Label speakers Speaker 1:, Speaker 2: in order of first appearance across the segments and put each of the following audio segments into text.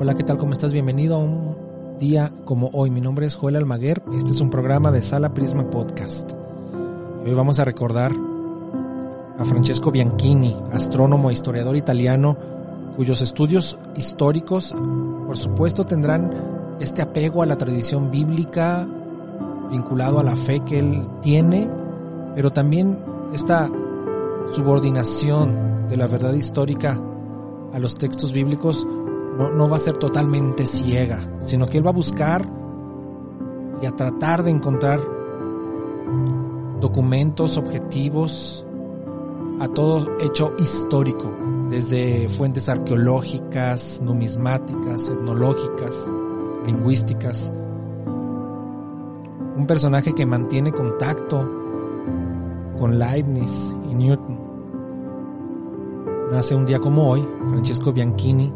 Speaker 1: Hola, ¿qué tal? ¿Cómo estás? Bienvenido a un día como hoy. Mi nombre es Joel Almaguer. Este es un programa de Sala Prisma Podcast. Hoy vamos a recordar a Francesco Bianchini, astrónomo e historiador italiano, cuyos estudios históricos, por supuesto, tendrán este apego a la tradición bíblica vinculado a la fe que él tiene, pero también esta subordinación de la verdad histórica a los textos bíblicos no, va a ser totalmente ciega, sino que él va a buscar y a tratar de encontrar documentos objetivos a todo hecho histórico, desde fuentes arqueológicas, numismáticas, etnológicas, lingüísticas. Un personaje que mantiene contacto con Leibniz y Newton. Nace un día como hoy, Francesco Bianchini,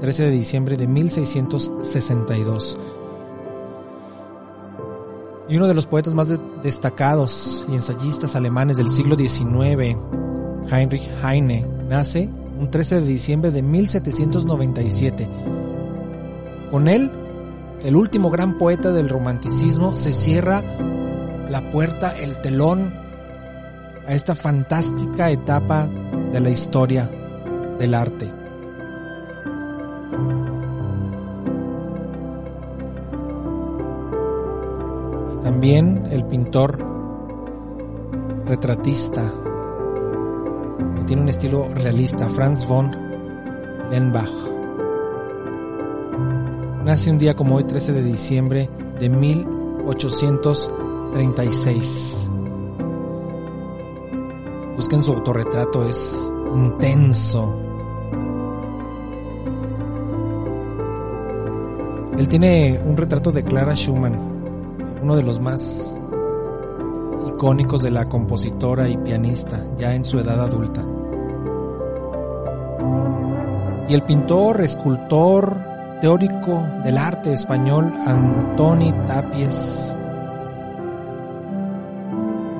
Speaker 1: 13 de diciembre de 1662. Y uno de los poetas más destacados y ensayistas alemanes del siglo XIX, Heinrich Heine, nace un 13 de diciembre de 1797. Con él, el último gran poeta del romanticismo, se cierra la puerta, el telón a esta fantástica etapa de la historia del arte. También el pintor retratista, que tiene un estilo realista, Franz von Lenbach. Nace un día como hoy, 13 de diciembre de 1836. Busquen su autorretrato, es intenso. Él tiene un retrato de Clara Schumann uno de los más icónicos de la compositora y pianista, ya en su edad adulta. Y el pintor, escultor, teórico del arte español, Antoni Tapies,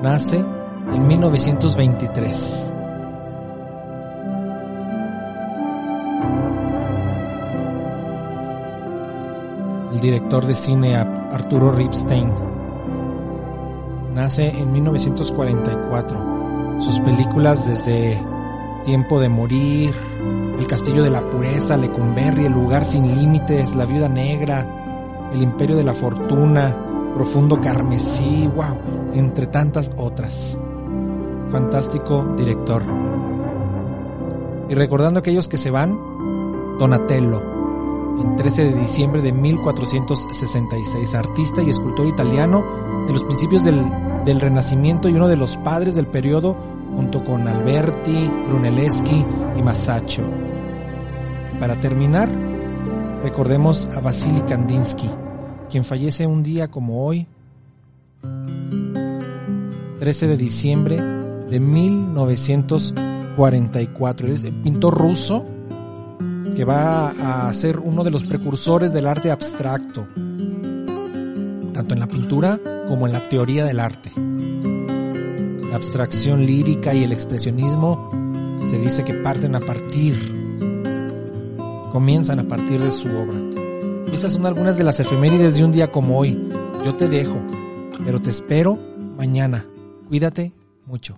Speaker 1: nace en 1923. El director de cine Arturo Ripstein. Nace en 1944. Sus películas desde Tiempo de Morir, El Castillo de la Pureza, Lecumberri, El Lugar Sin Límites, La Viuda Negra, El Imperio de la Fortuna, Profundo Carmesí, wow, entre tantas otras. Fantástico director. Y recordando aquellos que se van, Donatello, en 13 de diciembre de 1466, artista y escultor italiano de los principios del, del Renacimiento y uno de los padres del periodo junto con Alberti, Brunelleschi y Masaccio. Para terminar, recordemos a Vasily Kandinsky, quien fallece un día como hoy, 13 de diciembre de 1944. Es pintor ruso que va a ser uno de los precursores del arte abstracto, tanto en la pintura como en la teoría del arte. La abstracción lírica y el expresionismo se dice que parten a partir, comienzan a partir de su obra. Estas son algunas de las efemérides de un día como hoy. Yo te dejo, pero te espero mañana. Cuídate mucho.